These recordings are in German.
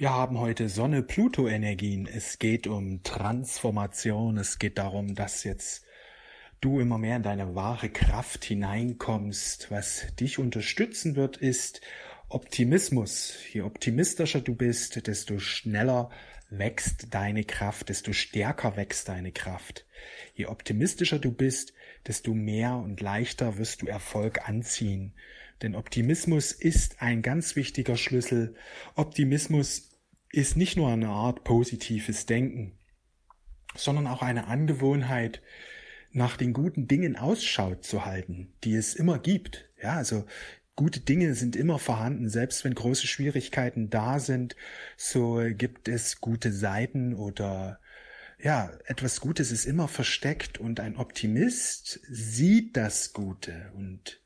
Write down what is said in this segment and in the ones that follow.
Wir haben heute Sonne-Pluto-Energien. Es geht um Transformation. Es geht darum, dass jetzt du immer mehr in deine wahre Kraft hineinkommst. Was dich unterstützen wird, ist Optimismus. Je optimistischer du bist, desto schneller wächst deine Kraft, desto stärker wächst deine Kraft. Je optimistischer du bist, desto mehr und leichter wirst du Erfolg anziehen. Denn Optimismus ist ein ganz wichtiger Schlüssel. Optimismus ist nicht nur eine Art positives Denken, sondern auch eine Angewohnheit, nach den guten Dingen Ausschau zu halten, die es immer gibt. Ja, also gute Dinge sind immer vorhanden, selbst wenn große Schwierigkeiten da sind, so gibt es gute Seiten oder ja, etwas Gutes ist immer versteckt und ein Optimist sieht das Gute und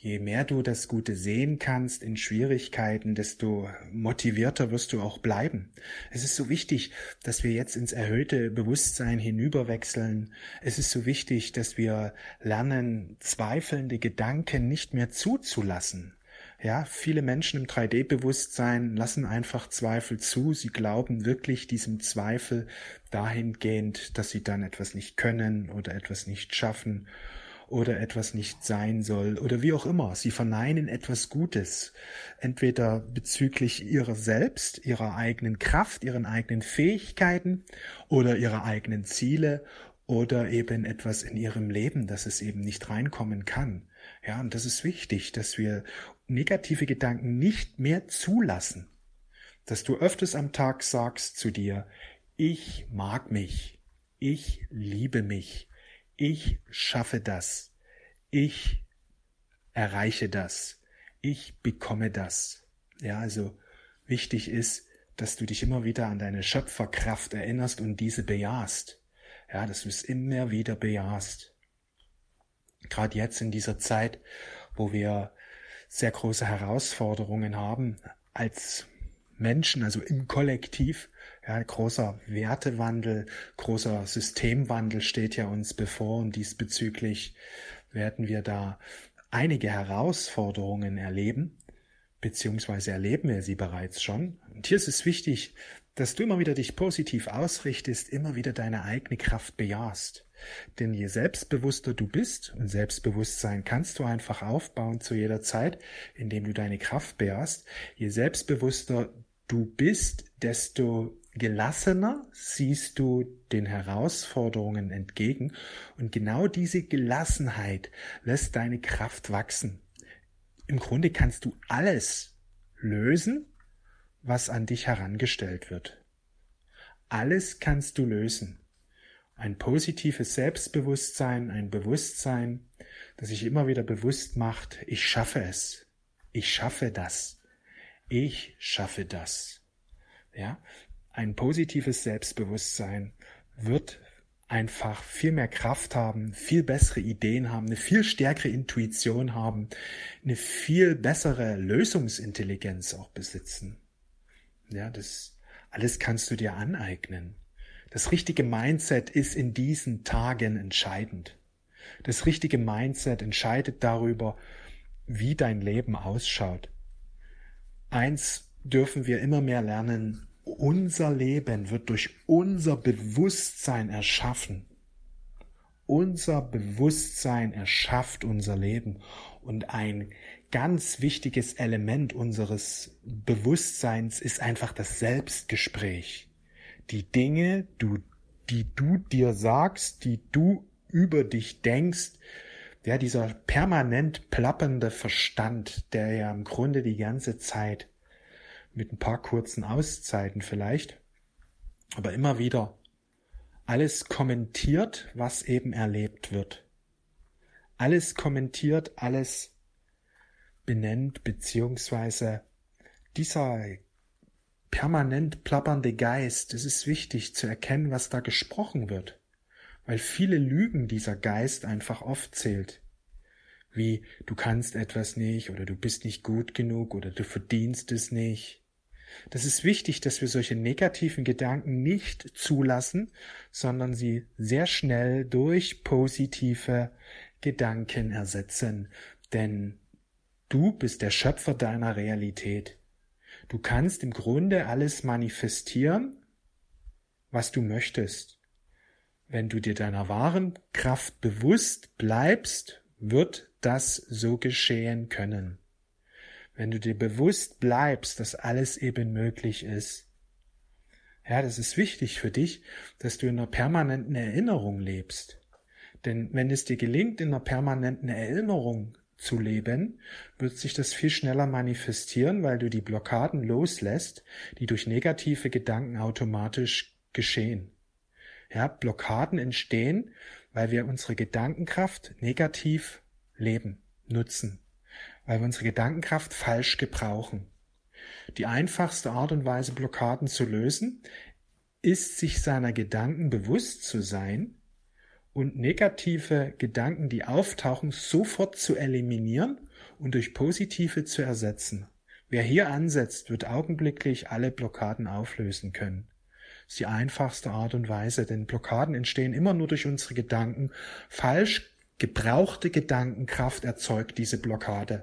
Je mehr du das Gute sehen kannst in Schwierigkeiten, desto motivierter wirst du auch bleiben. Es ist so wichtig, dass wir jetzt ins erhöhte Bewusstsein hinüberwechseln. Es ist so wichtig, dass wir lernen, zweifelnde Gedanken nicht mehr zuzulassen. Ja, viele Menschen im 3D-Bewusstsein lassen einfach Zweifel zu. Sie glauben wirklich diesem Zweifel dahingehend, dass sie dann etwas nicht können oder etwas nicht schaffen oder etwas nicht sein soll oder wie auch immer. Sie verneinen etwas Gutes, entweder bezüglich ihrer selbst, ihrer eigenen Kraft, ihren eigenen Fähigkeiten oder ihrer eigenen Ziele oder eben etwas in ihrem Leben, dass es eben nicht reinkommen kann. Ja, und das ist wichtig, dass wir negative Gedanken nicht mehr zulassen. Dass du öfters am Tag sagst zu dir, ich mag mich, ich liebe mich, ich schaffe das. Ich erreiche das. Ich bekomme das. Ja, also wichtig ist, dass du dich immer wieder an deine Schöpferkraft erinnerst und diese bejahst. Ja, dass du es immer wieder bejahst. Gerade jetzt in dieser Zeit, wo wir sehr große Herausforderungen haben als Menschen, also im Kollektiv, ja, großer Wertewandel, großer Systemwandel steht ja uns bevor und diesbezüglich werden wir da einige Herausforderungen erleben, beziehungsweise erleben wir sie bereits schon. Und hier ist es wichtig, dass du immer wieder dich positiv ausrichtest, immer wieder deine eigene Kraft bejahst. Denn je selbstbewusster du bist, und Selbstbewusstsein kannst du einfach aufbauen zu jeder Zeit, indem du deine Kraft bejahst, je selbstbewusster du bist, desto gelassener siehst du den Herausforderungen entgegen und genau diese Gelassenheit lässt deine Kraft wachsen. Im Grunde kannst du alles lösen, was an dich herangestellt wird. Alles kannst du lösen. Ein positives Selbstbewusstsein, ein Bewusstsein, das sich immer wieder bewusst macht, ich schaffe es. Ich schaffe das. Ich schaffe das. Ja, ein positives Selbstbewusstsein wird einfach viel mehr Kraft haben, viel bessere Ideen haben, eine viel stärkere Intuition haben, eine viel bessere Lösungsintelligenz auch besitzen. Ja, das alles kannst du dir aneignen. Das richtige Mindset ist in diesen Tagen entscheidend. Das richtige Mindset entscheidet darüber, wie dein Leben ausschaut. Eins dürfen wir immer mehr lernen, unser Leben wird durch unser Bewusstsein erschaffen. Unser Bewusstsein erschafft unser Leben. Und ein ganz wichtiges Element unseres Bewusstseins ist einfach das Selbstgespräch. Die Dinge, du, die du dir sagst, die du über dich denkst, ja, dieser permanent plappernde Verstand, der ja im Grunde die ganze Zeit mit ein paar kurzen Auszeiten vielleicht, aber immer wieder alles kommentiert, was eben erlebt wird. Alles kommentiert, alles benennt, beziehungsweise dieser permanent plappernde Geist, es ist wichtig zu erkennen, was da gesprochen wird, weil viele Lügen dieser Geist einfach oft zählt wie du kannst etwas nicht oder du bist nicht gut genug oder du verdienst es nicht. Das ist wichtig, dass wir solche negativen Gedanken nicht zulassen, sondern sie sehr schnell durch positive Gedanken ersetzen. Denn du bist der Schöpfer deiner Realität. Du kannst im Grunde alles manifestieren, was du möchtest. Wenn du dir deiner wahren Kraft bewusst bleibst, wird das so geschehen können. Wenn du dir bewusst bleibst, dass alles eben möglich ist. Ja, das ist wichtig für dich, dass du in einer permanenten Erinnerung lebst. Denn wenn es dir gelingt, in einer permanenten Erinnerung zu leben, wird sich das viel schneller manifestieren, weil du die Blockaden loslässt, die durch negative Gedanken automatisch geschehen. Ja, Blockaden entstehen, weil wir unsere Gedankenkraft negativ leben, nutzen, weil wir unsere Gedankenkraft falsch gebrauchen. Die einfachste Art und Weise, Blockaden zu lösen, ist, sich seiner Gedanken bewusst zu sein und negative Gedanken, die auftauchen, sofort zu eliminieren und durch positive zu ersetzen. Wer hier ansetzt, wird augenblicklich alle Blockaden auflösen können. Ist die einfachste Art und Weise, denn Blockaden entstehen immer nur durch unsere Gedanken. Falsch gebrauchte Gedankenkraft erzeugt diese Blockade.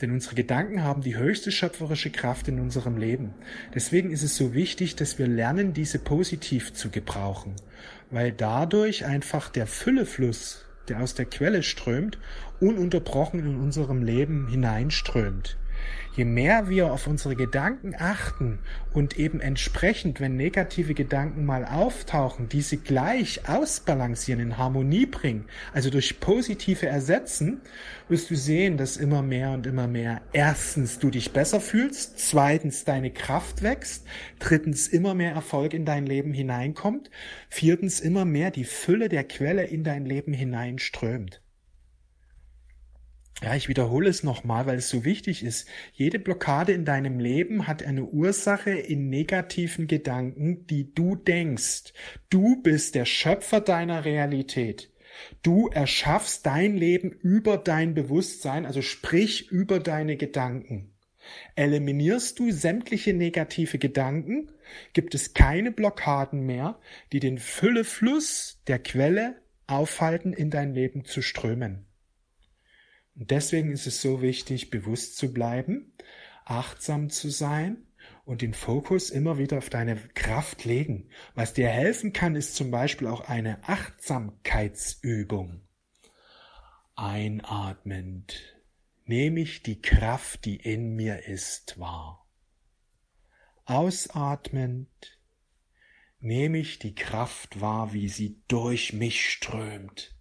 Denn unsere Gedanken haben die höchste schöpferische Kraft in unserem Leben. Deswegen ist es so wichtig, dass wir lernen, diese positiv zu gebrauchen, weil dadurch einfach der Füllefluss, der aus der Quelle strömt, ununterbrochen in unserem Leben hineinströmt. Je mehr wir auf unsere Gedanken achten und eben entsprechend, wenn negative Gedanken mal auftauchen, diese gleich ausbalancieren, in Harmonie bringen, also durch positive ersetzen, wirst du sehen, dass immer mehr und immer mehr erstens du dich besser fühlst, zweitens deine Kraft wächst, drittens immer mehr Erfolg in dein Leben hineinkommt, viertens immer mehr die Fülle der Quelle in dein Leben hineinströmt. Ja, ich wiederhole es nochmal, weil es so wichtig ist. Jede Blockade in deinem Leben hat eine Ursache in negativen Gedanken, die du denkst. Du bist der Schöpfer deiner Realität. Du erschaffst dein Leben über dein Bewusstsein, also sprich über deine Gedanken. Eliminierst du sämtliche negative Gedanken, gibt es keine Blockaden mehr, die den Füllefluss der Quelle aufhalten, in dein Leben zu strömen. Deswegen ist es so wichtig, bewusst zu bleiben, achtsam zu sein und den Fokus immer wieder auf deine Kraft legen. Was dir helfen kann, ist zum Beispiel auch eine Achtsamkeitsübung. Einatmend nehme ich die Kraft, die in mir ist, wahr. Ausatmend nehme ich die Kraft wahr, wie sie durch mich strömt.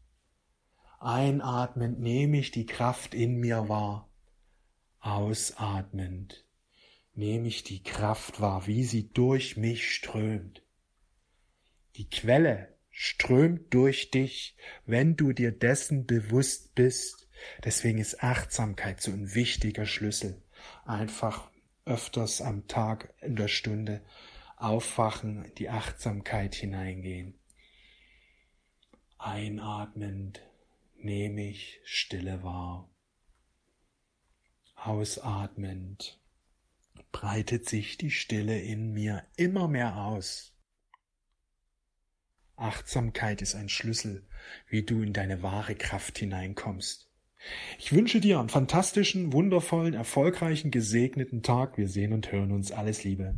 Einatmend nehme ich die Kraft in mir wahr. Ausatmend nehme ich die Kraft wahr, wie sie durch mich strömt. Die Quelle strömt durch dich, wenn du dir dessen bewusst bist. Deswegen ist Achtsamkeit so ein wichtiger Schlüssel. Einfach öfters am Tag, in der Stunde aufwachen, in die Achtsamkeit hineingehen. Einatmend nehme ich Stille wahr. Ausatmend breitet sich die Stille in mir immer mehr aus. Achtsamkeit ist ein Schlüssel, wie du in deine wahre Kraft hineinkommst. Ich wünsche dir einen fantastischen, wundervollen, erfolgreichen, gesegneten Tag. Wir sehen und hören uns. Alles Liebe.